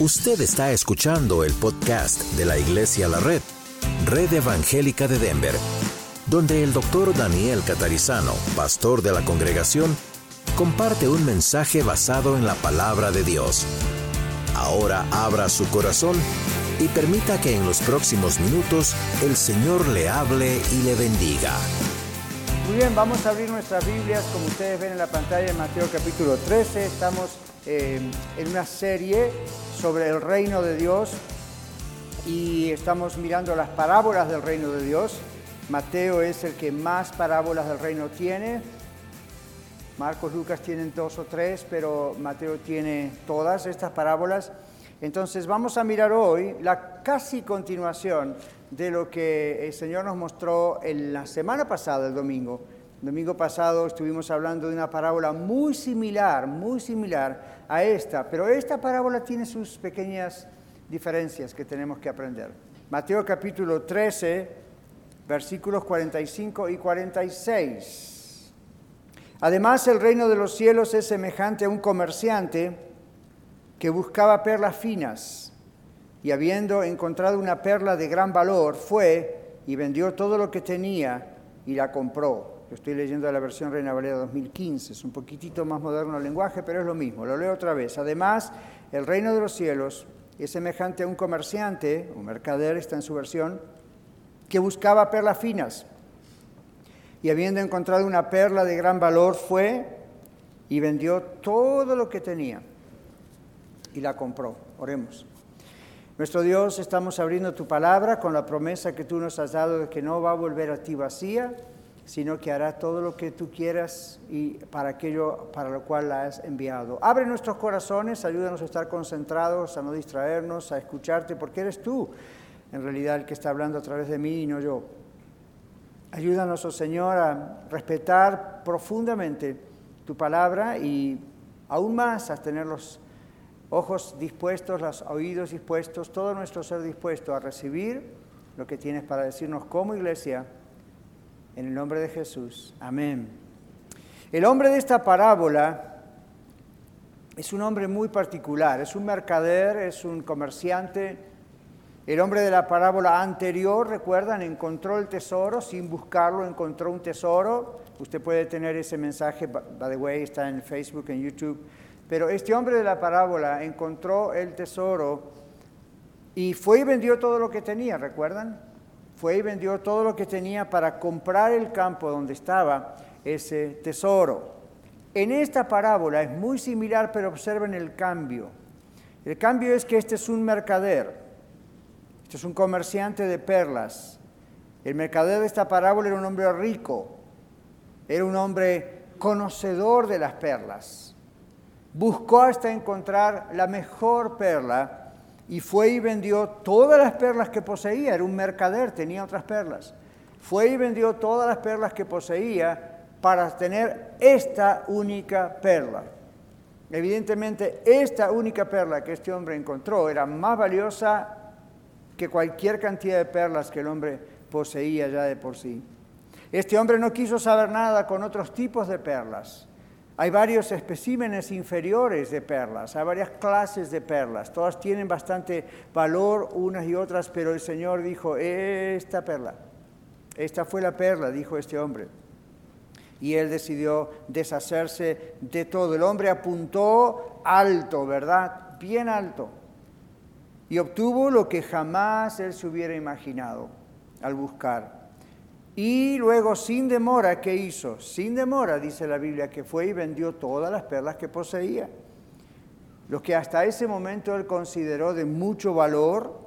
Usted está escuchando el podcast de la Iglesia La Red, Red Evangélica de Denver, donde el doctor Daniel Catarizano, pastor de la congregación, comparte un mensaje basado en la palabra de Dios. Ahora abra su corazón y permita que en los próximos minutos el Señor le hable y le bendiga. Muy bien, vamos a abrir nuestras Biblias, como ustedes ven en la pantalla en Mateo capítulo 13. Estamos eh, en una serie sobre el reino de Dios y estamos mirando las parábolas del reino de Dios. Mateo es el que más parábolas del reino tiene. Marcos, Lucas tienen dos o tres, pero Mateo tiene todas estas parábolas. Entonces vamos a mirar hoy la casi continuación de lo que el Señor nos mostró en la semana pasada, el domingo. El domingo pasado estuvimos hablando de una parábola muy similar, muy similar a esta, pero esta parábola tiene sus pequeñas diferencias que tenemos que aprender. Mateo capítulo 13, versículos 45 y 46. Además, el reino de los cielos es semejante a un comerciante que buscaba perlas finas y habiendo encontrado una perla de gran valor, fue y vendió todo lo que tenía y la compró estoy leyendo la versión Reina Valera 2015, es un poquitito más moderno el lenguaje, pero es lo mismo, lo leo otra vez. Además, el reino de los cielos es semejante a un comerciante, un mercader está en su versión, que buscaba perlas finas. Y habiendo encontrado una perla de gran valor, fue y vendió todo lo que tenía y la compró. Oremos. Nuestro Dios, estamos abriendo tu palabra con la promesa que tú nos has dado de que no va a volver a ti vacía, sino que hará todo lo que tú quieras y para aquello para lo cual la has enviado. Abre nuestros corazones, ayúdanos a estar concentrados, a no distraernos, a escucharte, porque eres tú en realidad el que está hablando a través de mí y no yo. Ayúdanos, oh Señor, a respetar profundamente tu palabra y aún más a tener los ojos dispuestos, los oídos dispuestos, todo nuestro ser dispuesto a recibir lo que tienes para decirnos como iglesia en el nombre de Jesús. Amén. El hombre de esta parábola es un hombre muy particular, es un mercader, es un comerciante. El hombre de la parábola anterior, recuerdan, encontró el tesoro, sin buscarlo encontró un tesoro. Usted puede tener ese mensaje, by the way, está en Facebook, en YouTube. Pero este hombre de la parábola encontró el tesoro y fue y vendió todo lo que tenía, ¿recuerdan? Fue y vendió todo lo que tenía para comprar el campo donde estaba ese tesoro. En esta parábola es muy similar, pero observen el cambio. El cambio es que este es un mercader, este es un comerciante de perlas. El mercader de esta parábola era un hombre rico, era un hombre conocedor de las perlas. Buscó hasta encontrar la mejor perla y fue y vendió todas las perlas que poseía, era un mercader, tenía otras perlas. Fue y vendió todas las perlas que poseía para tener esta única perla. Evidentemente, esta única perla que este hombre encontró era más valiosa que cualquier cantidad de perlas que el hombre poseía ya de por sí. Este hombre no quiso saber nada con otros tipos de perlas. Hay varios especímenes inferiores de perlas, hay varias clases de perlas, todas tienen bastante valor unas y otras, pero el Señor dijo, esta perla, esta fue la perla, dijo este hombre. Y él decidió deshacerse de todo. El hombre apuntó alto, ¿verdad? Bien alto. Y obtuvo lo que jamás él se hubiera imaginado al buscar. Y luego, sin demora, ¿qué hizo? Sin demora, dice la Biblia, que fue y vendió todas las perlas que poseía. Lo que hasta ese momento él consideró de mucho valor,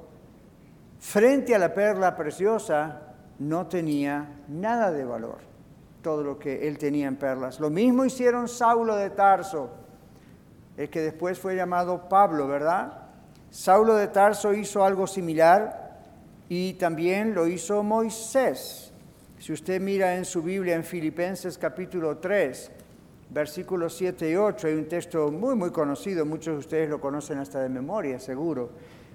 frente a la perla preciosa, no tenía nada de valor, todo lo que él tenía en perlas. Lo mismo hicieron Saulo de Tarso, el que después fue llamado Pablo, ¿verdad? Saulo de Tarso hizo algo similar y también lo hizo Moisés. Si usted mira en su Biblia en Filipenses capítulo 3, versículos 7 y 8, hay un texto muy, muy conocido, muchos de ustedes lo conocen hasta de memoria, seguro.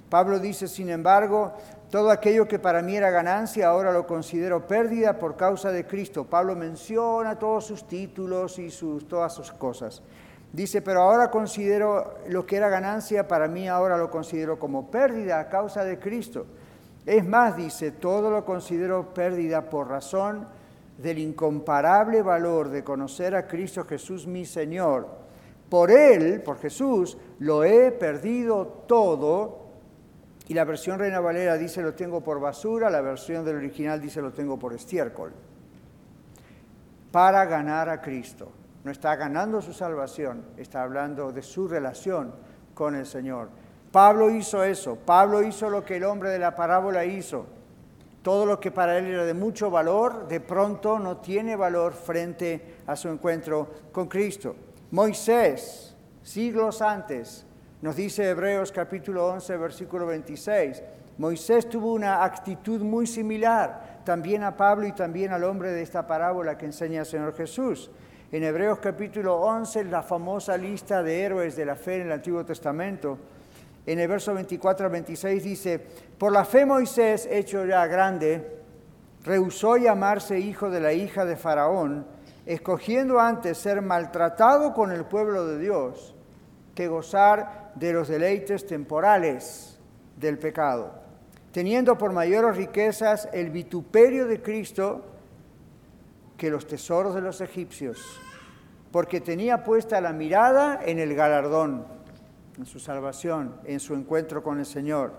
Pablo dice, sin embargo, todo aquello que para mí era ganancia, ahora lo considero pérdida por causa de Cristo. Pablo menciona todos sus títulos y sus, todas sus cosas. Dice, pero ahora considero lo que era ganancia, para mí ahora lo considero como pérdida a causa de Cristo. Es más, dice, todo lo considero pérdida por razón del incomparable valor de conocer a Cristo Jesús mi Señor. Por Él, por Jesús, lo he perdido todo. Y la versión Reina Valera dice lo tengo por basura, la versión del original dice lo tengo por estiércol. Para ganar a Cristo. No está ganando su salvación, está hablando de su relación con el Señor. Pablo hizo eso, Pablo hizo lo que el hombre de la parábola hizo. Todo lo que para él era de mucho valor, de pronto no tiene valor frente a su encuentro con Cristo. Moisés, siglos antes, nos dice Hebreos capítulo 11, versículo 26, Moisés tuvo una actitud muy similar también a Pablo y también al hombre de esta parábola que enseña el Señor Jesús. En Hebreos capítulo 11, la famosa lista de héroes de la fe en el Antiguo Testamento, en el verso 24 al 26 dice, por la fe Moisés, hecho ya grande, rehusó llamarse hijo de la hija de Faraón, escogiendo antes ser maltratado con el pueblo de Dios que gozar de los deleites temporales del pecado, teniendo por mayores riquezas el vituperio de Cristo que los tesoros de los egipcios, porque tenía puesta la mirada en el galardón en su salvación, en su encuentro con el Señor.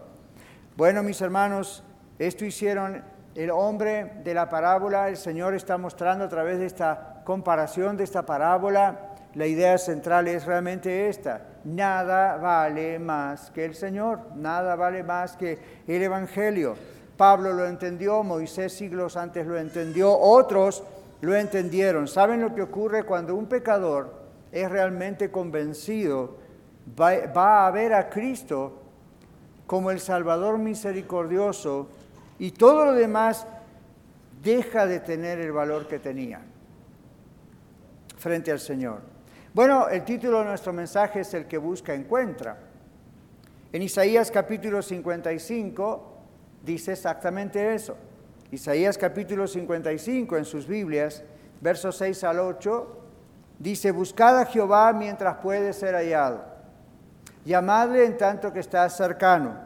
Bueno, mis hermanos, esto hicieron el hombre de la parábola, el Señor está mostrando a través de esta comparación, de esta parábola, la idea central es realmente esta, nada vale más que el Señor, nada vale más que el Evangelio. Pablo lo entendió, Moisés siglos antes lo entendió, otros lo entendieron. ¿Saben lo que ocurre cuando un pecador es realmente convencido va, a ver a Cristo como el Salvador misericordioso y todo lo demás deja de tener el valor que tenía frente al Señor. Bueno, el título de nuestro mensaje es El que busca encuentra. En Isaías capítulo 55 dice exactamente eso. Isaías capítulo 55 en sus Biblias, versos 6 al 8, dice, buscad a Jehová mientras puede ser hallado llamadle en tanto que está cercano.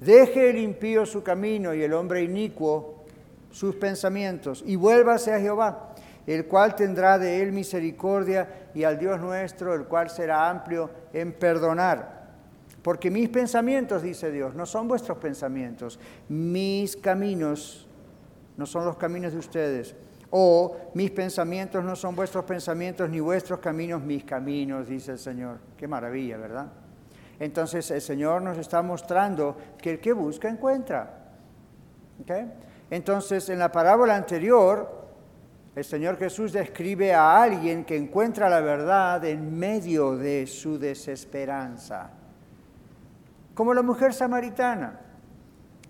Deje el impío su camino y el hombre inicuo sus pensamientos, y vuélvase a Jehová, el cual tendrá de él misericordia, y al Dios nuestro, el cual será amplio en perdonar. Porque mis pensamientos, dice Dios, no son vuestros pensamientos, mis caminos no son los caminos de ustedes. O mis pensamientos no son vuestros pensamientos, ni vuestros caminos mis caminos, dice el Señor. Qué maravilla, ¿verdad? Entonces el Señor nos está mostrando que el que busca encuentra. Entonces en la parábola anterior, el Señor Jesús describe a alguien que encuentra la verdad en medio de su desesperanza. Como la mujer samaritana.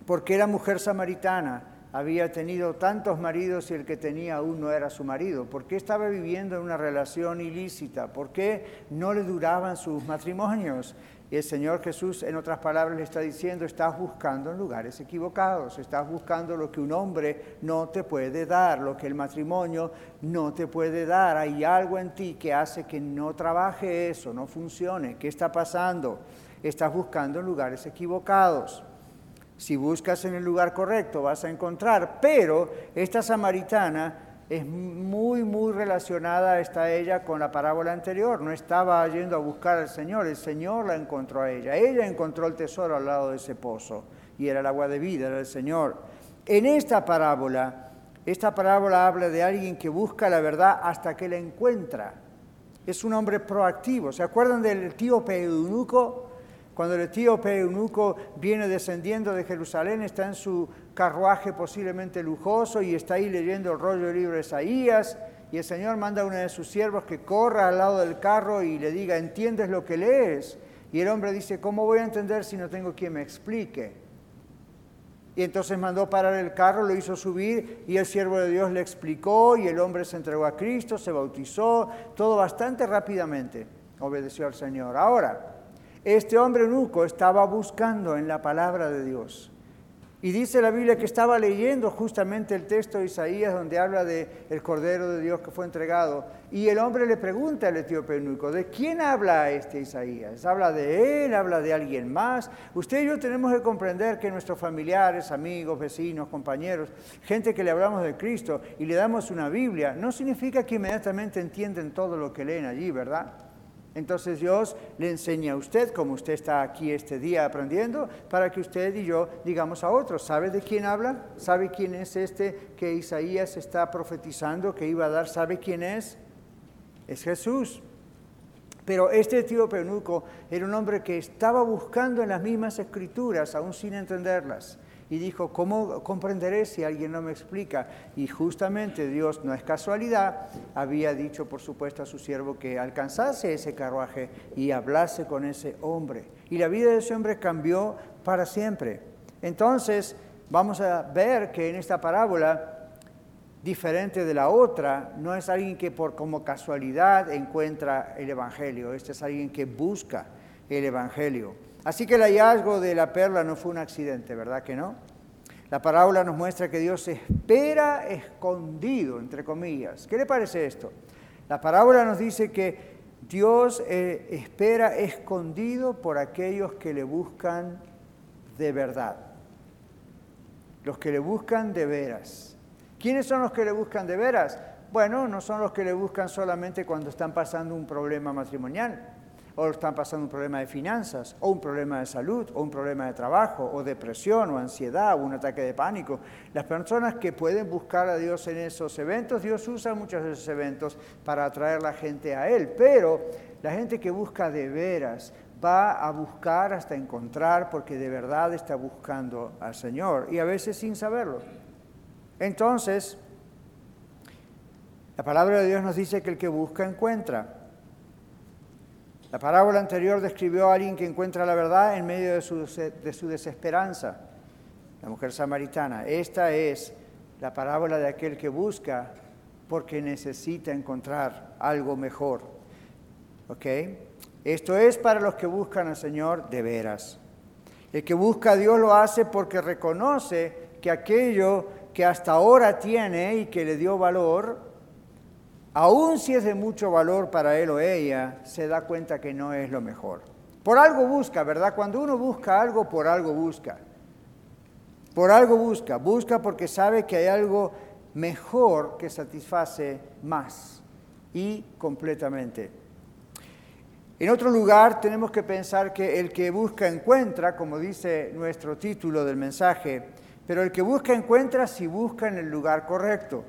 porque era mujer samaritana? Había tenido tantos maridos y el que tenía aún no era su marido. ¿Por qué estaba viviendo en una relación ilícita? ¿Por qué no le duraban sus matrimonios? Y el Señor Jesús, en otras palabras, le está diciendo, estás buscando en lugares equivocados, estás buscando lo que un hombre no te puede dar, lo que el matrimonio no te puede dar. Hay algo en ti que hace que no trabaje eso, no funcione. ¿Qué está pasando? Estás buscando en lugares equivocados. Si buscas en el lugar correcto vas a encontrar, pero esta samaritana es muy, muy relacionada está ella con la parábola anterior. No estaba yendo a buscar al Señor, el Señor la encontró a ella. Ella encontró el tesoro al lado de ese pozo y era el agua de vida, era el Señor. En esta parábola, esta parábola habla de alguien que busca la verdad hasta que la encuentra. Es un hombre proactivo. ¿Se acuerdan del tío eunuco? Cuando el etíope eunuco viene descendiendo de Jerusalén, está en su carruaje posiblemente lujoso y está ahí leyendo el rollo del libro de Isaías, y el Señor manda a uno de sus siervos que corra al lado del carro y le diga, ¿entiendes lo que lees? Y el hombre dice, ¿cómo voy a entender si no tengo quien me explique? Y entonces mandó parar el carro, lo hizo subir y el siervo de Dios le explicó y el hombre se entregó a Cristo, se bautizó, todo bastante rápidamente obedeció al Señor. Ahora, este hombre eunuco estaba buscando en la palabra de Dios. Y dice la Biblia que estaba leyendo justamente el texto de Isaías donde habla de el Cordero de Dios que fue entregado. Y el hombre le pregunta al etíope eunuco, ¿de quién habla este Isaías? ¿Habla de él? ¿Habla de alguien más? Usted y yo tenemos que comprender que nuestros familiares, amigos, vecinos, compañeros, gente que le hablamos de Cristo y le damos una Biblia, no significa que inmediatamente entienden todo lo que leen allí, ¿verdad? Entonces Dios le enseña a usted, como usted está aquí este día aprendiendo, para que usted y yo digamos a otros, ¿sabe de quién habla? ¿Sabe quién es este que Isaías está profetizando que iba a dar? ¿Sabe quién es? Es Jesús. Pero este tío Penuco era un hombre que estaba buscando en las mismas escrituras, aún sin entenderlas y dijo, ¿cómo comprenderé si alguien no me explica? Y justamente Dios, no es casualidad, había dicho, por supuesto, a su siervo que alcanzase ese carruaje y hablase con ese hombre. Y la vida de ese hombre cambió para siempre. Entonces, vamos a ver que en esta parábola, diferente de la otra, no es alguien que por como casualidad encuentra el Evangelio, este es alguien que busca el Evangelio. Así que el hallazgo de la perla no fue un accidente, ¿verdad que no? La parábola nos muestra que Dios espera escondido, entre comillas. ¿Qué le parece esto? La parábola nos dice que Dios eh, espera escondido por aquellos que le buscan de verdad. Los que le buscan de veras. ¿Quiénes son los que le buscan de veras? Bueno, no son los que le buscan solamente cuando están pasando un problema matrimonial o están pasando un problema de finanzas, o un problema de salud, o un problema de trabajo, o depresión, o ansiedad, o un ataque de pánico. Las personas que pueden buscar a Dios en esos eventos, Dios usa muchos de esos eventos para atraer la gente a Él, pero la gente que busca de veras va a buscar hasta encontrar porque de verdad está buscando al Señor, y a veces sin saberlo. Entonces, la palabra de Dios nos dice que el que busca encuentra. La parábola anterior describió a alguien que encuentra la verdad en medio de su, desesperanza, la mujer samaritana. Esta es la parábola de aquel que busca porque necesita encontrar algo mejor. ¿Ok? Esto es para los que buscan al Señor de veras. El que busca a Dios lo hace porque reconoce que aquello que hasta ahora tiene y que le dio valor, aun si es de mucho valor para él o ella, se da cuenta que no es lo mejor. Por algo busca, ¿verdad? Cuando uno busca algo, por algo busca. Por algo busca. Busca porque sabe que hay algo mejor que satisface más y completamente. En otro lugar tenemos que pensar que el que busca encuentra, como dice nuestro título del mensaje, pero el que busca encuentra si busca en el lugar correcto.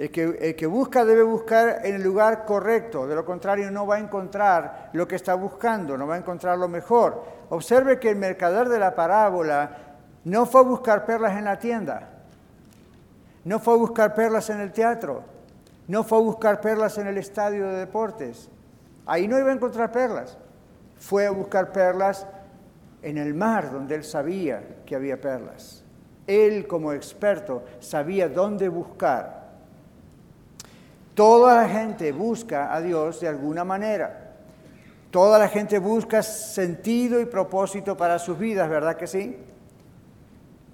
El que, busca debe buscar en el lugar correcto, de lo contrario no va a encontrar lo que está buscando, no va a encontrar lo mejor. Observe que el mercader de la parábola no fue a buscar perlas en la tienda, no fue a buscar perlas en el teatro, no fue a buscar perlas en el estadio de deportes. Ahí no iba a encontrar perlas. Fue a buscar perlas en el mar, donde él sabía que había perlas. Él como experto sabía dónde buscar Toda la gente busca a Dios de alguna manera. Toda la gente busca sentido y propósito para sus vidas, ¿verdad que sí?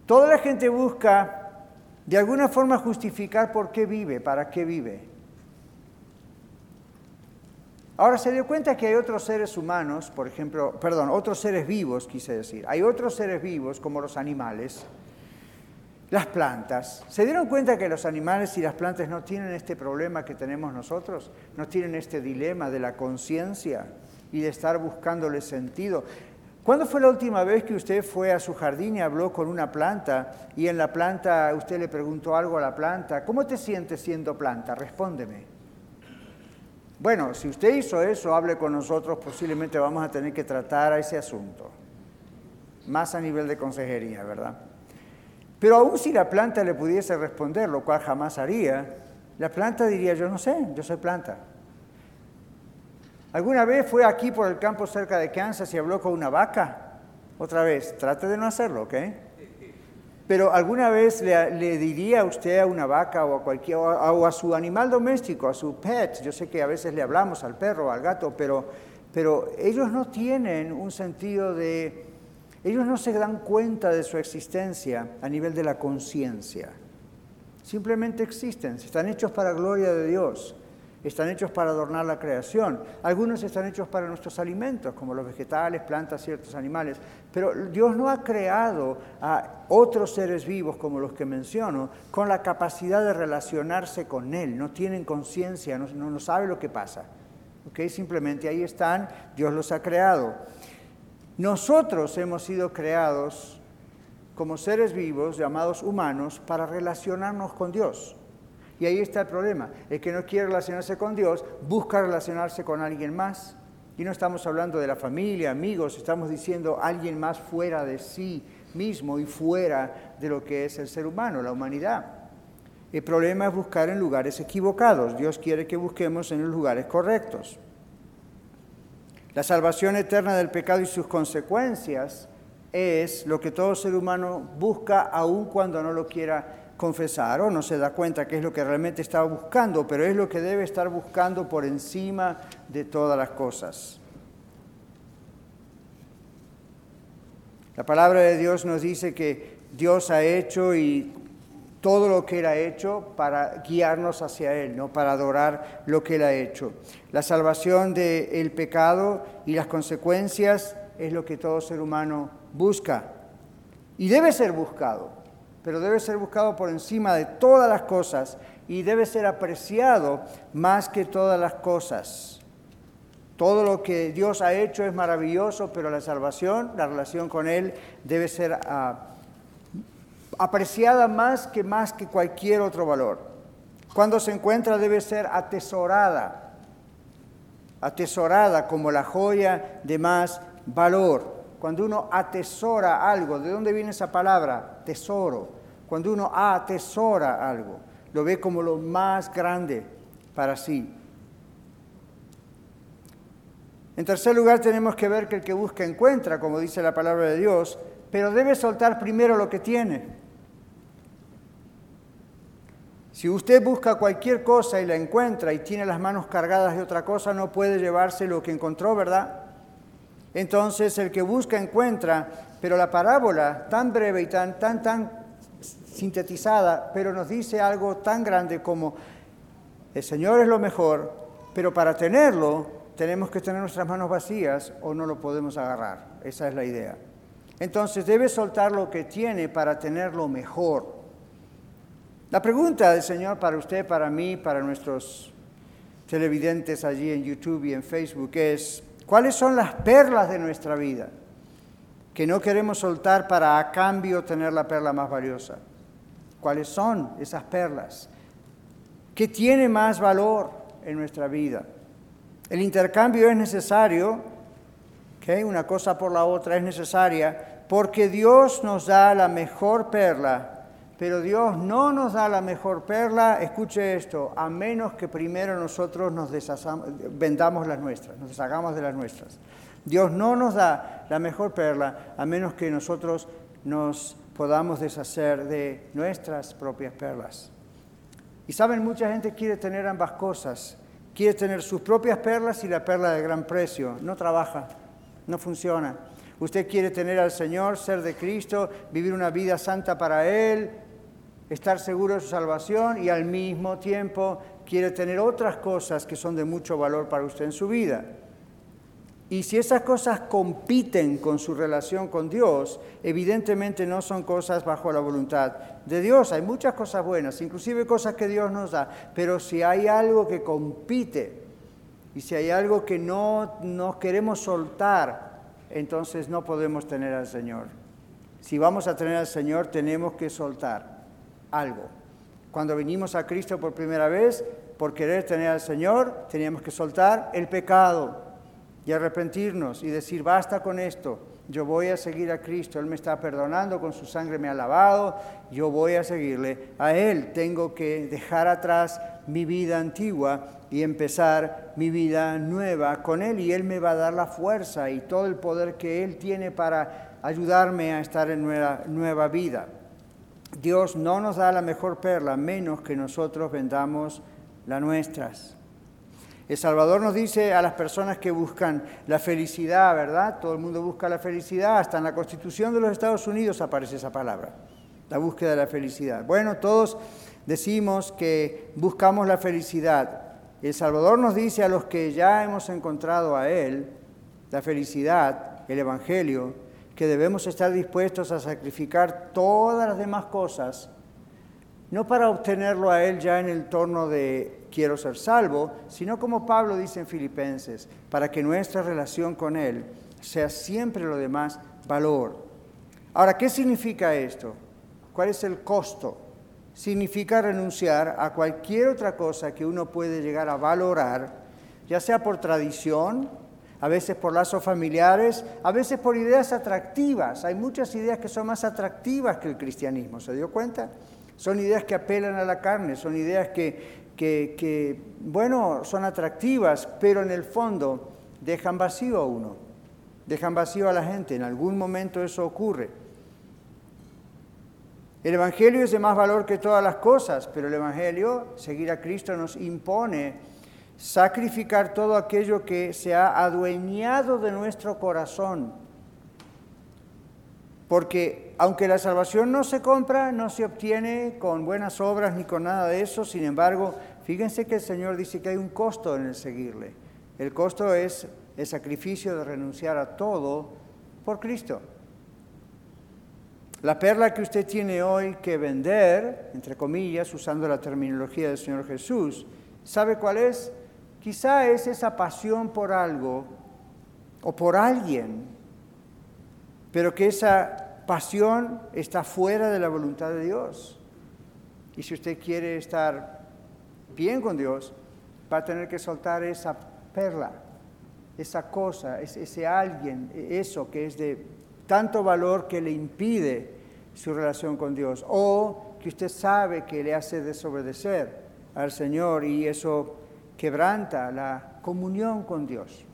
Toda la gente busca de alguna forma justificar por qué vive, para qué vive. Ahora se dio cuenta que hay otros seres humanos, por ejemplo, perdón, otros seres vivos, quise decir. Hay otros seres vivos, como los animales, las plantas. ¿Se dieron cuenta que los animales y las plantas no tienen este problema que tenemos nosotros? No tienen este dilema de la conciencia y de estar buscándole sentido. ¿Cuándo fue la última vez que usted fue a su jardín y habló con una planta y en la planta usted le preguntó algo a la planta? ¿Cómo te sientes siendo planta? Respóndeme. Bueno, si usted hizo eso, hable con nosotros, posiblemente vamos a tener que tratar a ese asunto. Más a nivel de consejería, ¿verdad? Pero aún si la planta le pudiese responder, lo cual jamás haría, la planta diría, yo no sé, yo soy planta. ¿Alguna vez fue aquí por el campo cerca de Kansas y habló con una vaca? Otra vez, trate de no hacerlo, ¿ok? Pero alguna vez le, diría a usted a una vaca o a cualquier o a, su animal doméstico, a su pet, yo sé que a veces le hablamos al perro o al gato, pero, pero ellos no tienen un sentido de Ellos no se dan cuenta de su existencia a nivel de la conciencia. Simplemente existen, están hechos para gloria de Dios, están hechos para adornar la creación. Algunos están hechos para nuestros alimentos, como los vegetales, plantas, ciertos animales. Pero Dios no ha creado a otros seres vivos como los que menciono con la capacidad de relacionarse con Él. No tienen conciencia, no, no, sabe lo que pasa. Simplemente ahí están, Dios los ha creado. Nosotros hemos sido creados como seres vivos llamados humanos para relacionarnos con Dios. Y ahí está el problema. El que no quiere relacionarse con Dios busca relacionarse con alguien más. Y no estamos hablando de la familia, amigos, estamos diciendo alguien más fuera de sí mismo y fuera de lo que es el ser humano, la humanidad. El problema es buscar en lugares equivocados. Dios quiere que busquemos en los lugares correctos. La salvación eterna del pecado y sus consecuencias es lo que todo ser humano busca aun cuando no lo quiera confesar o no se da cuenta que es lo que realmente está buscando, pero es lo que debe estar buscando por encima de todas las cosas. La palabra de Dios nos dice que Dios ha hecho y todo lo que Él ha hecho para guiarnos hacia Él, no para adorar lo que Él ha hecho. La salvación del pecado y las consecuencias es lo que todo ser humano busca y debe ser buscado, pero debe ser buscado por encima de todas las cosas y debe ser apreciado más que todas las cosas. Todo lo que Dios ha hecho es maravilloso, pero la salvación, la relación con Él, debe ser uh, apreciada más que más que cualquier otro valor. Cuando se encuentra debe ser atesorada, atesorada como la joya de más valor. Cuando uno atesora algo, ¿de dónde viene esa palabra? Tesoro. Cuando uno atesora algo, lo ve como lo más grande para sí. En tercer lugar, tenemos que ver que el que busca encuentra, como dice la palabra de Dios, pero debe soltar primero lo que tiene. Si usted busca cualquier cosa y la encuentra y tiene las manos cargadas de otra cosa, no puede llevarse lo que encontró, ¿verdad? Entonces el que busca encuentra, pero la parábola tan breve y tan, tan, tan sintetizada, pero nos dice algo tan grande como el Señor es lo mejor, pero para tenerlo tenemos que tener nuestras manos vacías o no lo podemos agarrar. Esa es la idea. Entonces debe soltar lo que tiene para tener lo mejor. La pregunta del Señor para usted, para mí, para nuestros televidentes allí en YouTube y en Facebook es, ¿cuáles son las perlas de nuestra vida que no queremos soltar para a cambio tener la perla más valiosa? ¿Cuáles son esas perlas? ¿Qué tiene más valor en nuestra vida? El intercambio es necesario, ¿okay? una cosa por la otra es necesaria, porque Dios nos da la mejor perla pero Dios no nos da la mejor perla, escuche esto, a menos que primero nosotros nos vendamos las nuestras, nos deshagamos de las nuestras. Dios no nos da la mejor perla a menos que nosotros nos podamos deshacer de nuestras propias perlas. Y saben, mucha gente quiere tener ambas cosas. Quiere tener sus propias perlas y la perla de gran precio. No trabaja, no funciona. Usted quiere tener al Señor, ser de Cristo, vivir una vida santa para Él, estar seguro de su salvación y al mismo tiempo quiere tener otras cosas que son de mucho valor para usted en su vida. Y si esas cosas compiten con su relación con Dios, evidentemente no son cosas bajo la voluntad de Dios. Hay muchas cosas buenas, inclusive cosas que Dios nos da, pero si hay algo que compite y si hay algo que no, no queremos soltar, entonces no podemos tener al Señor. Si vamos a tener al Señor, tenemos que soltar algo. Cuando vinimos a Cristo por primera vez, por querer tener al Señor, teníamos que soltar el pecado y arrepentirnos y decir, basta con esto, yo voy a seguir a Cristo, Él me está perdonando, con su sangre me ha lavado, yo voy a seguirle a Él. Tengo que dejar atrás mi vida antigua y empezar mi vida nueva con Él y Él me va a dar la fuerza y todo el poder que Él tiene para ayudarme a estar en nueva, nueva vida. Dios no nos da la mejor perla menos que nosotros vendamos las nuestras. El Salvador nos dice a las personas que buscan la felicidad, ¿verdad? Todo el mundo busca la felicidad, hasta en la Constitución de los Estados Unidos aparece esa palabra, la búsqueda de la felicidad. Bueno, todos decimos que buscamos la felicidad. El Salvador nos dice a los que ya hemos encontrado a Él, la felicidad, el Evangelio, que debemos estar dispuestos a sacrificar todas las demás cosas, no para obtenerlo a Él ya en el torno de quiero ser salvo, sino como Pablo dice en Filipenses, para que nuestra relación con Él sea siempre lo demás valor. Ahora, ¿qué significa esto? ¿Cuál es el costo? Significa renunciar a cualquier otra cosa que uno puede llegar a valorar, ya sea por tradición, a veces por lazos familiares, a veces por ideas atractivas. Hay muchas ideas que son más atractivas que el cristianismo, ¿se dio cuenta? Son ideas que apelan a la carne, son ideas que, bueno, son atractivas, pero en el fondo dejan vacío a uno, dejan vacío a la gente. En algún momento eso ocurre. El Evangelio es de más valor que todas las cosas, pero el Evangelio, seguir a Cristo, nos impone sacrificar todo aquello que se ha adueñado de nuestro corazón. Porque aunque la salvación no se compra, no se obtiene con buenas obras ni con nada de eso, sin embargo, fíjense que el Señor dice que hay un costo en el seguirle. El costo es el sacrificio de renunciar a todo por Cristo. La perla que usted tiene hoy que vender, entre comillas, usando la terminología del Señor Jesús, ¿sabe cuál es? Quizá es esa pasión por algo o por alguien, pero que esa pasión está fuera de la voluntad de Dios. Y si usted quiere estar bien con Dios, va a tener que soltar esa perla, esa cosa, ese alguien, eso que es de tanto valor que le impide su relación con Dios, o que usted sabe que le hace desobedecer al Señor y eso quebranta la comunión con Dios.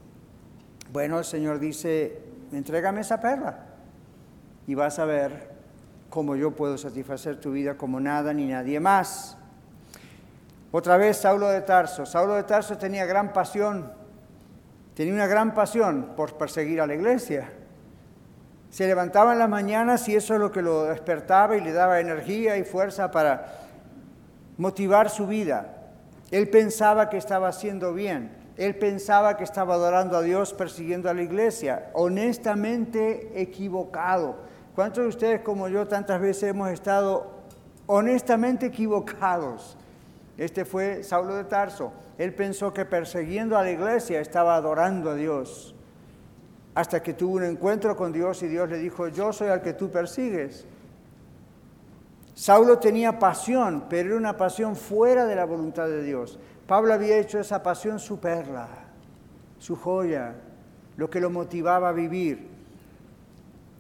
Bueno, el Señor dice, entrégame esa perla y vas a ver cómo yo puedo satisfacer tu vida como nada ni nadie más. Otra vez Saulo de Tarso. Saulo de Tarso tenía gran pasión, tenía una gran pasión por perseguir a la iglesia. Se levantaba en las mañanas y eso es lo que lo despertaba y le daba energía y fuerza para motivar su vida. Él pensaba que estaba haciendo bien. Él pensaba que estaba adorando a Dios persiguiendo a la iglesia. Honestamente equivocado. ¿Cuántos de ustedes como yo tantas veces hemos estado honestamente equivocados? Este fue Saulo de Tarso. Él pensó que persiguiendo a la iglesia estaba adorando a Dios. Hasta que tuvo un encuentro con Dios y Dios le dijo, yo soy al que tú persigues. Saulo tenía pasión, pero era una pasión fuera de la voluntad de Dios. Pablo había hecho esa pasión su perla, su joya, lo que lo motivaba a vivir.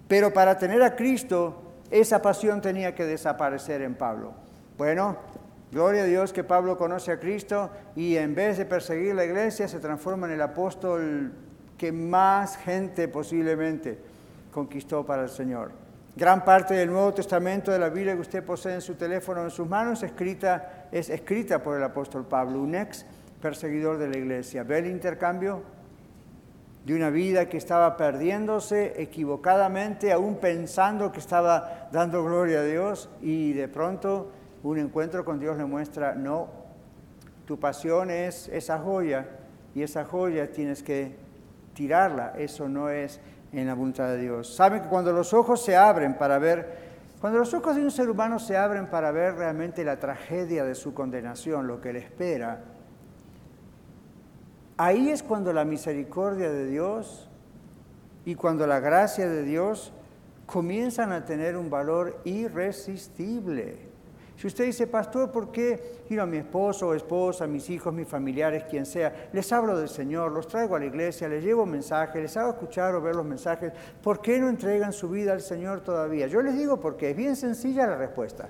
Pero para tener a Cristo, esa pasión tenía que desaparecer en Pablo. Bueno, gloria a Dios que Pablo conoce a Cristo y en vez de perseguir la iglesia se transforma en el apóstol que más gente posiblemente conquistó para el Señor. Gran parte del Nuevo Testamento de la Biblia que usted posee en su teléfono en sus manos escrita, es escrita por el apóstol Pablo, un ex perseguidor de la iglesia. ¿Ve el intercambio? De una vida que estaba perdiéndose equivocadamente, aún pensando que estaba dando gloria a Dios, y de pronto un encuentro con Dios le muestra, no, tu pasión es esa joya, y esa joya tienes que tirarla, eso no es en la voluntad de Dios. Saben que cuando los ojos se abren para ver, cuando los ojos de un ser humano se abren para ver realmente la tragedia de su condenación, lo que le espera, ahí es cuando la misericordia de Dios y cuando la gracia de Dios comienzan a tener un valor irresistible. Si usted dice, pastor, ¿por qué ir a mi esposo o esposa, mis hijos, mis familiares, quien sea? Les hablo del Señor, los traigo a la iglesia, les llevo mensajes, les hago escuchar o ver los mensajes. ¿Por qué no entregan su vida al Señor todavía? Yo les digo porque es bien sencilla la respuesta.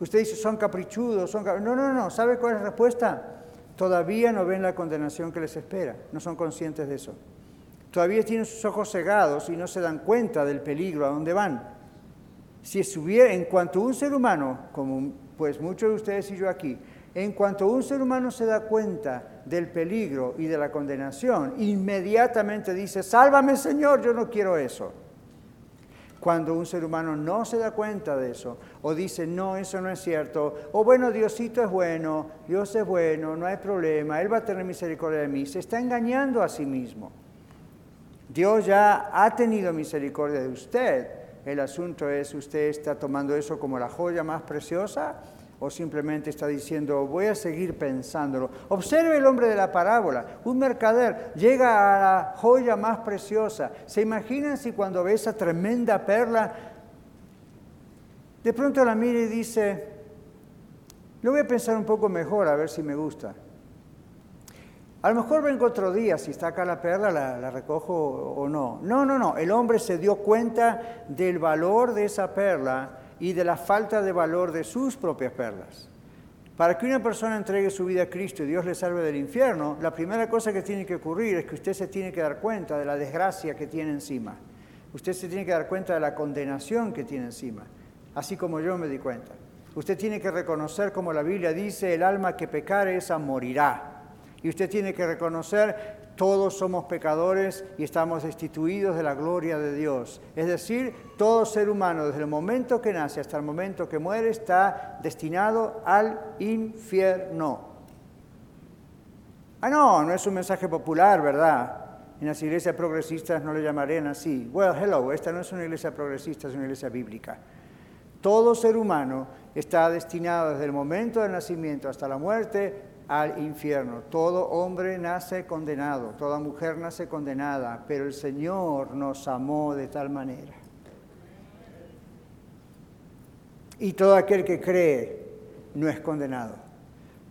Usted dice, son caprichudos, son No, no, no, ¿sabe cuál es la respuesta? Todavía no ven la condenación que les espera, no son conscientes de eso. Todavía tienen sus ojos cegados y no se dan cuenta del peligro a dónde van. Si estuviera, en cuanto un ser humano, como pues muchos de ustedes y yo aquí, en cuanto un ser humano se da cuenta del peligro y de la condenación, inmediatamente dice, sálvame Señor, yo no quiero eso. Cuando un ser humano no se da cuenta de eso, o dice, no, eso no es cierto, o bueno, Diosito es bueno, Dios es bueno, no hay problema, Él va a tener misericordia de mí, se está engañando a sí mismo. Dios ya ha tenido misericordia de usted. El asunto es, ¿usted está tomando eso como la joya más preciosa? o simplemente está diciendo, voy a seguir pensándolo. Observe el hombre de la parábola. Un mercader llega a la joya más preciosa. ¿Se imaginan si cuando ve esa tremenda perla, de pronto la mira y dice, lo voy a pensar un poco mejor a ver si me gusta? A lo mejor vengo otro día, si está acá la perla, la, recojo o no. No, no, no. El hombre se dio cuenta del valor de esa perla y de la falta de valor de sus propias perlas. Para que una persona entregue su vida a Cristo y Dios le salve del infierno, la primera cosa que tiene que ocurrir es que usted se tiene que dar cuenta de la desgracia que tiene encima. Usted se tiene que dar cuenta de la condenación que tiene encima, así como yo me di cuenta. Usted tiene que reconocer, como la Biblia dice, el alma que pecare, esa morirá. Y usted tiene que reconocer todos somos pecadores y estamos destituidos de la gloria de Dios. Es decir, todo ser humano, desde el momento que nace hasta el momento que muere, está destinado al infierno. Ah, no, no es un mensaje popular, ¿verdad? En las iglesias progresistas no le llamarían así. Well, hello, esta no es una iglesia progresista, es una iglesia bíblica. Todo ser humano está destinado desde el momento del nacimiento hasta la muerte al infierno. Todo hombre nace condenado, toda mujer nace condenada, pero el Señor nos amó de tal manera. Y todo aquel que cree no es condenado.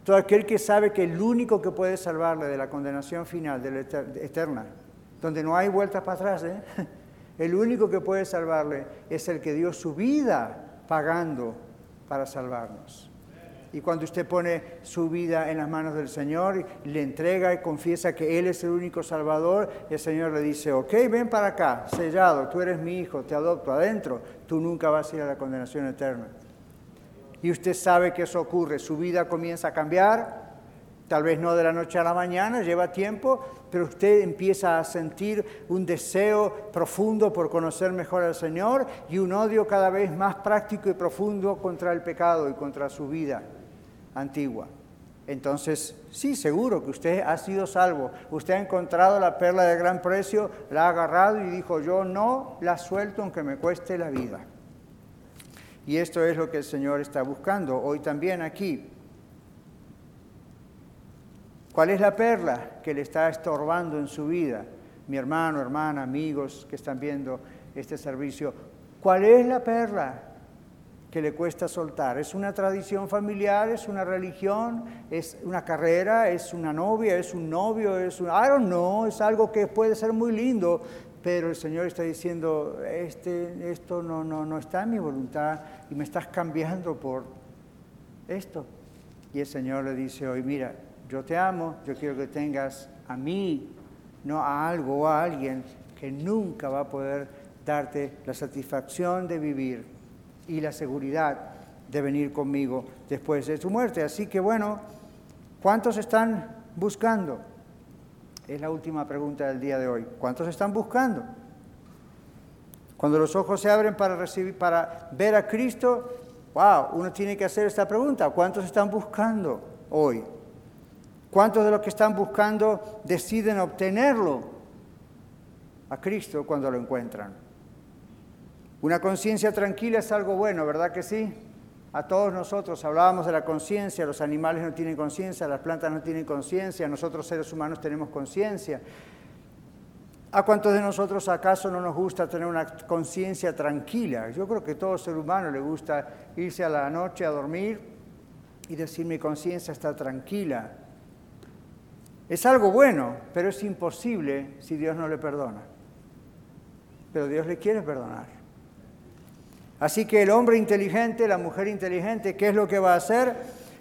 Todo aquel que sabe que el único que puede salvarle de la condenación final, de la eterna, donde no hay vueltas para atrás, ¿eh? el único que puede salvarle es el que dio su vida pagando para salvarnos. Y cuando usted pone su vida en las manos del Señor, le entrega y confiesa que Él es el único Salvador, el Señor le dice, ok, ven para acá, sellado, tú eres mi hijo, te adopto adentro, tú nunca vas a ir a la condenación eterna. Y usted sabe que eso ocurre, su vida comienza a cambiar, tal vez no de la noche a la mañana, lleva tiempo, pero usted empieza a sentir un deseo profundo por conocer mejor al Señor y un odio cada vez más práctico y profundo contra el pecado y contra su vida antigua. Entonces, sí, seguro que usted ha sido salvo. Usted ha encontrado la perla de gran precio, la ha agarrado y dijo, yo no la suelto aunque me cueste la vida. Y esto es lo que el Señor está buscando hoy también aquí. ¿Cuál es la perla que le está estorbando en su vida? Mi hermano, hermana, amigos que están viendo este servicio. ¿Cuál es la perla que le cuesta soltar. Es una tradición familiar, es una religión, es una carrera, es una novia, es un novio, es un... I don't know, es algo que puede ser muy lindo, pero el Señor está diciendo, este, esto no, no, no está en mi voluntad y me estás cambiando por esto. Y el Señor le dice hoy, mira, yo te amo, yo quiero que tengas a mí, no a algo o a alguien que nunca va a poder darte la satisfacción de vivir y la seguridad de venir conmigo después de su muerte. Así que bueno, ¿cuántos están buscando? Es la última pregunta del día de hoy. ¿Cuántos están buscando? Cuando los ojos se abren para recibir, para ver a Cristo, wow, uno tiene que hacer esta pregunta. ¿Cuántos están buscando hoy? ¿Cuántos de los que están buscando deciden obtenerlo a Cristo cuando lo encuentran? Una conciencia tranquila es algo bueno, ¿verdad que sí? A todos nosotros hablábamos de la conciencia, los animales no tienen conciencia, las plantas no tienen conciencia, nosotros seres humanos tenemos conciencia. ¿A cuántos de nosotros acaso no nos gusta tener una conciencia tranquila? Yo creo que todo ser humano le gusta irse a la noche a dormir y decir mi conciencia está tranquila. Es algo bueno, pero es imposible si Dios no le perdona. Pero Dios le quiere perdonar. Así que el hombre inteligente, la mujer inteligente, ¿qué es lo que va a hacer?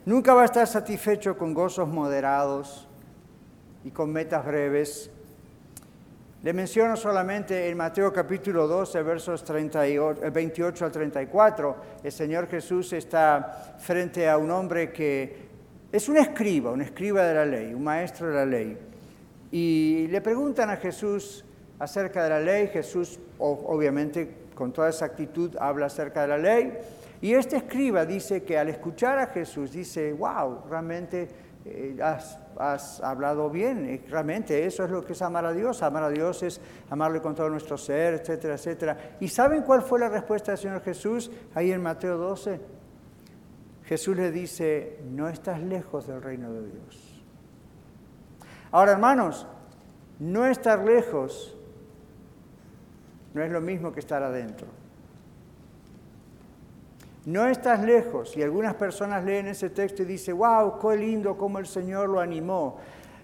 Nunca va a estar satisfecho con gozos moderados y con metas breves. Le menciono solamente en Mateo capítulo 12, versos 28 al 34, el Señor Jesús está frente a un hombre que es un escriba, un escriba de la ley, un maestro de la ley. Y le preguntan a Jesús acerca de la ley. Jesús, obviamente, con toda esa actitud, habla acerca de la ley. Y este escriba dice que al escuchar a Jesús, dice, wow, realmente eh, has, hablado bien, realmente eso es lo que es amar a Dios. Amar a Dios es amarle con todo nuestro ser, etcétera, etcétera. ¿Y saben cuál fue la respuesta del Señor Jesús ahí en Mateo 12? Jesús le dice, no estás lejos del reino de Dios. Ahora, hermanos, no estar lejos no es lo mismo que estar adentro. No estás lejos. Y algunas personas leen ese texto y dicen, wow, qué lindo cómo el Señor lo animó.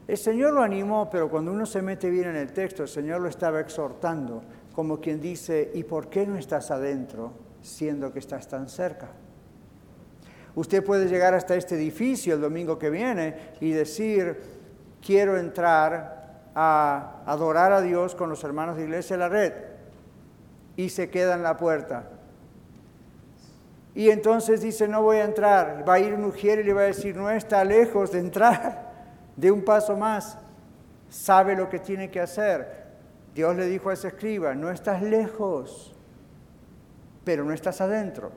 El Señor lo animó, pero cuando uno se mete bien en el texto, el Señor lo estaba exhortando, como quien dice, ¿y por qué no estás adentro siendo que estás tan cerca? Usted puede llegar hasta este edificio el domingo que viene y decir, quiero entrar a adorar a Dios con los hermanos de Iglesia de la Red. Y se queda en la puerta. Y entonces dice, no voy a entrar. Va a ir un mujer y le va a decir, no está lejos de entrar, de un paso más. Sabe lo que tiene que hacer. Dios le dijo a ese escriba, no estás lejos, pero no estás adentro.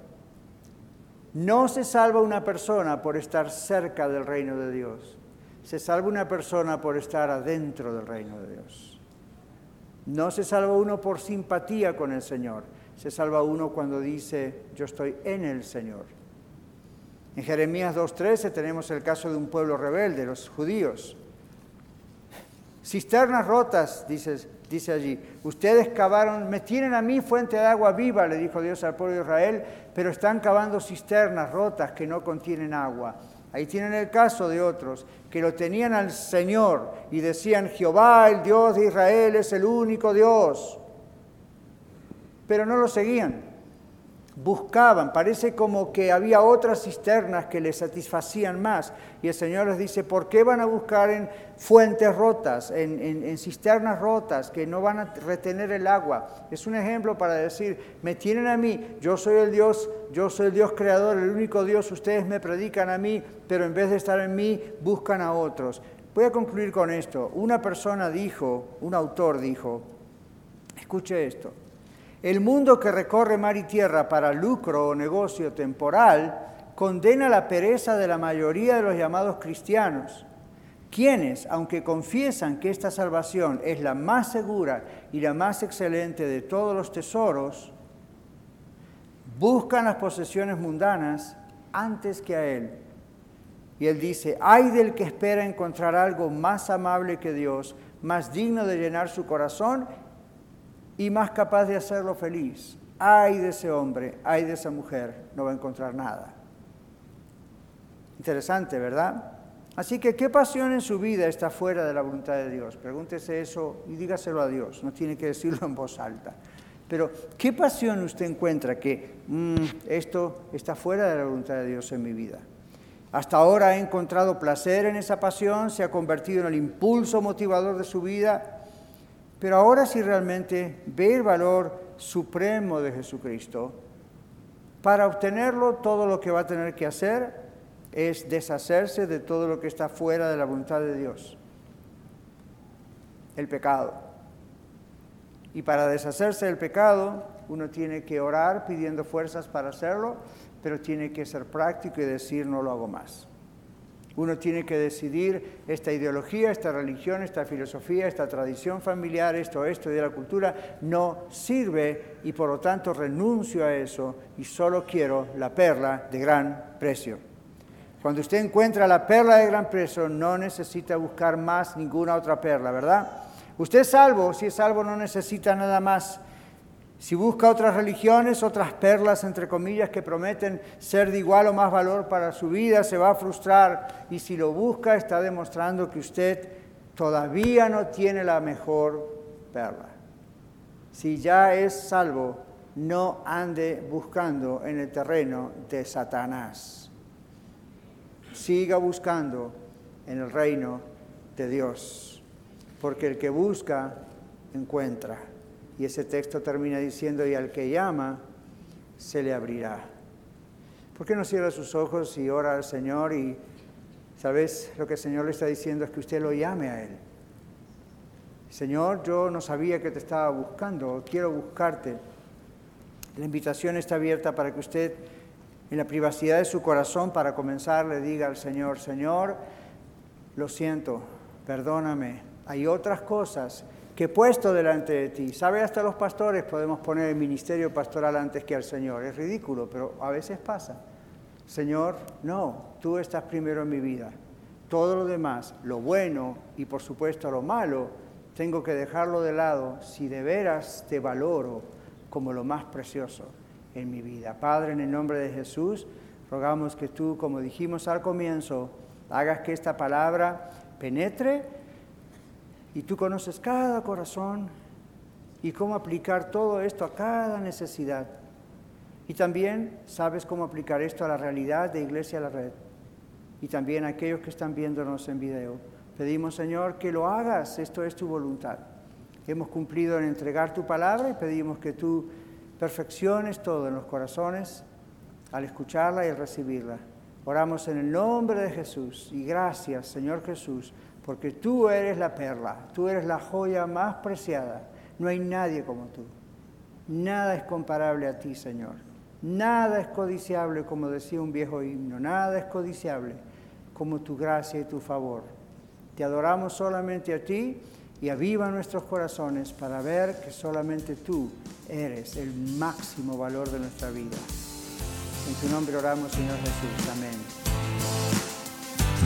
No se salva una persona por estar cerca del reino de Dios. Se salva una persona por estar adentro del reino de Dios. No se salva uno por simpatía con el Señor. Se salva uno cuando dice, yo estoy en el Señor. En Jeremías 2.13 tenemos el caso de un pueblo rebelde, los judíos. Cisternas rotas, dice, allí. Ustedes cavaron, me tienen a mí fuente de agua viva, le dijo Dios al pueblo de Israel, pero están cavando cisternas rotas que no contienen agua. Ahí tienen el caso de otros que lo tenían al Señor y decían, Jehová, el Dios de Israel, es el único Dios. Pero no lo seguían buscaban, parece como que había otras cisternas que les satisfacían más. Y el Señor les dice, ¿por qué van a buscar en fuentes rotas, en, cisternas rotas que no van a retener el agua? Es un ejemplo para decir, me tienen a mí, yo soy el Dios, yo soy el Dios creador, el único Dios, ustedes me predican a mí, pero en vez de estar en mí, buscan a otros. Voy a concluir con esto. Una persona dijo, un autor dijo, escuche esto, el mundo que recorre mar y tierra para lucro o negocio temporal condena la pereza de la mayoría de los llamados cristianos, quienes, aunque confiesan que esta salvación es la más segura y la más excelente de todos los tesoros, buscan las posesiones mundanas antes que a Él. Y Él dice, ay del que espera encontrar algo más amable que Dios, más digno de llenar su corazón y más capaz de hacerlo feliz. Ay de ese hombre, ay de esa mujer, no va a encontrar nada. Interesante, ¿verdad? Así que, ¿qué pasión en su vida está fuera de la voluntad de Dios? Pregúntese eso y dígaselo a Dios, no tiene que decirlo en voz alta. Pero, ¿qué pasión usted encuentra que mm, esto está fuera de la voluntad de Dios en mi vida? Hasta ahora ha encontrado placer en esa pasión, se ha convertido en el impulso motivador de su vida, pero ahora si realmente ve el valor supremo de Jesucristo, para obtenerlo todo lo que va a tener que hacer es deshacerse de todo lo que está fuera de la voluntad de Dios, el pecado. Y para deshacerse del pecado, uno tiene que orar pidiendo fuerzas para hacerlo, pero tiene que ser práctico y decir no lo hago más. Uno tiene que decidir esta ideología, esta religión, esta filosofía, esta tradición familiar, esto, esto de la cultura, no sirve y por lo tanto renuncio a eso y solo quiero la perla de gran precio. Cuando usted encuentra la perla de gran precio, no necesita buscar más ninguna otra perla, ¿verdad? Usted es salvo, si es salvo no necesita nada más si busca otras religiones, otras perlas, entre comillas, que prometen ser de igual o más valor para su vida, se va a frustrar. Y si lo busca, está demostrando que usted todavía no tiene la mejor perla. Si ya es salvo, no ande buscando en el terreno de Satanás. Siga buscando en el reino de Dios, porque el que busca, encuentra. Y ese texto termina diciendo, y al que llama, se le abrirá. ¿Por qué no cierra sus ojos y ora al Señor y Sabes, lo que el Señor le está diciendo es que usted lo llame a Él. Señor, yo no sabía que te estaba buscando, quiero buscarte. La invitación está abierta para que usted, en la privacidad de su corazón, para comenzar, le diga al Señor, Señor, lo siento, perdóname. Hay otras cosas que puesto delante de ti. ¿Sabe? Hasta los pastores podemos poner el ministerio pastoral antes que al Señor. Es ridículo, pero a veces pasa. Señor, no, tú estás primero en mi vida. Todo lo demás, lo bueno y por supuesto lo malo, tengo que dejarlo de lado si de veras te valoro como lo más precioso en mi vida. Padre, en el nombre de Jesús, rogamos que tú, como dijimos al comienzo, hagas que esta palabra penetre y tú conoces cada corazón y cómo aplicar todo esto a cada necesidad. Y también sabes cómo aplicar esto a la realidad de Iglesia a la Red. Y también a aquellos que están viéndonos en video. Pedimos, Señor, que lo hagas. Esto es tu voluntad. Hemos cumplido en entregar tu palabra y pedimos que tú perfecciones todo en los corazones al escucharla y al recibirla. Oramos en el nombre de Jesús y gracias, Señor Jesús, porque tú eres la perla, tú eres la joya más preciada. No hay nadie como tú. Nada es comparable a ti, Señor. Nada es codiciable, como decía un viejo himno, nada es codiciable como tu gracia y tu favor. Te adoramos solamente a ti y aviva nuestros corazones para ver que solamente tú eres el máximo valor de nuestra vida. En tu nombre oramos, Señor Jesús. Amén.